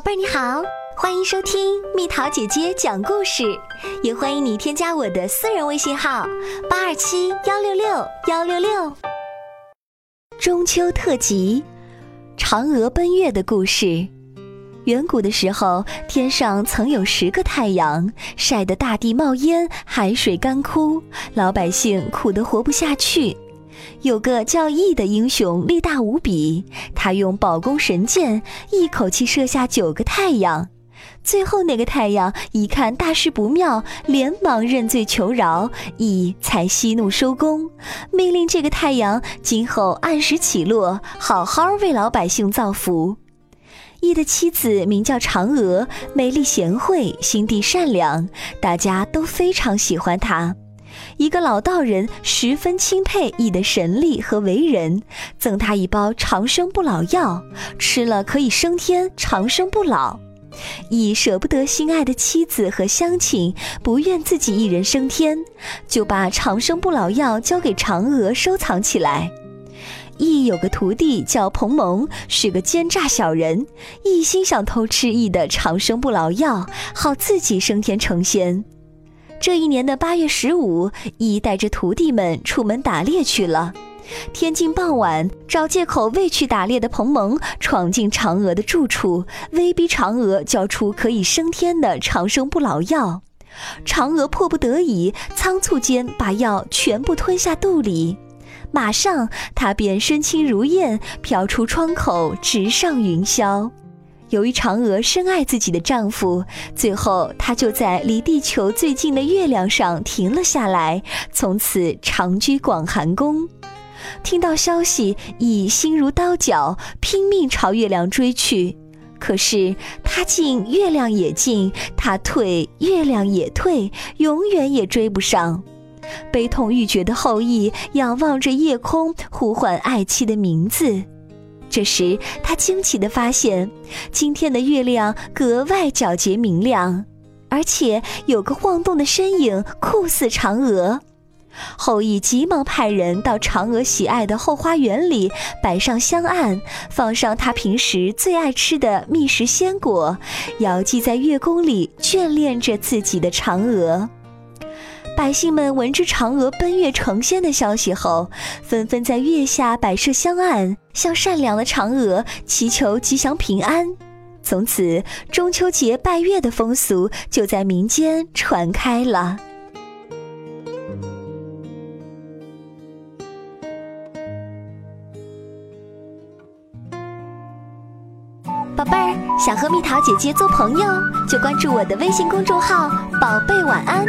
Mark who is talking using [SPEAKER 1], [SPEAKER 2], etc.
[SPEAKER 1] 宝贝你好，欢迎收听蜜桃姐姐讲故事，也欢迎你添加我的私人微信号八二七幺六六幺六六。中秋特辑，嫦娥奔月的故事。远古的时候，天上曾有十个太阳，晒得大地冒烟，海水干枯，老百姓苦得活不下去。有个叫羿的英雄，力大无比。他用宝弓神箭，一口气射下九个太阳。最后那个太阳一看大事不妙，连忙认罪求饶，羿才息怒收工，命令这个太阳今后按时起落，好好为老百姓造福。羿的妻子名叫嫦娥，美丽贤惠，心地善良，大家都非常喜欢她。一个老道人十分钦佩羿的神力和为人，赠他一包长生不老药，吃了可以升天、长生不老。羿舍不得心爱的妻子和乡亲，不愿自己一人升天，就把长生不老药交给嫦娥收藏起来。羿有个徒弟叫彭蒙，是个奸诈小人，一心想偷吃羿的长生不老药，好自己升天成仙。这一年的八月十五，羿带着徒弟们出门打猎去了。天近傍晚，找借口未去打猎的彭蒙闯进嫦娥的住处，威逼嫦娥交出可以升天的长生不老药。嫦娥迫不得已，仓促间把药全部吞下肚里，马上她便身轻如燕，飘出窗口，直上云霄。由于嫦娥深爱自己的丈夫，最后她就在离地球最近的月亮上停了下来，从此长居广寒宫。听到消息，羿心如刀绞，拼命朝月亮追去。可是他进，月亮也进；他退，月亮也退，永远也追不上。悲痛欲绝的后羿仰望着夜空，呼唤爱妻的名字。这时，他惊奇地发现，今天的月亮格外皎洁明亮，而且有个晃动的身影，酷似嫦娥。后羿急忙派人到嫦娥喜爱的后花园里，摆上香案，放上他平时最爱吃的蜜食鲜果，遥祭在月宫里，眷恋着自己的嫦娥。百姓们闻知嫦娥奔月成仙的消息后，纷纷在月下摆设香案，向善良的嫦娥祈求吉祥平安。从此，中秋节拜月的风俗就在民间传开了。宝贝儿，想和蜜桃姐姐做朋友，就关注我的微信公众号“宝贝晚安”。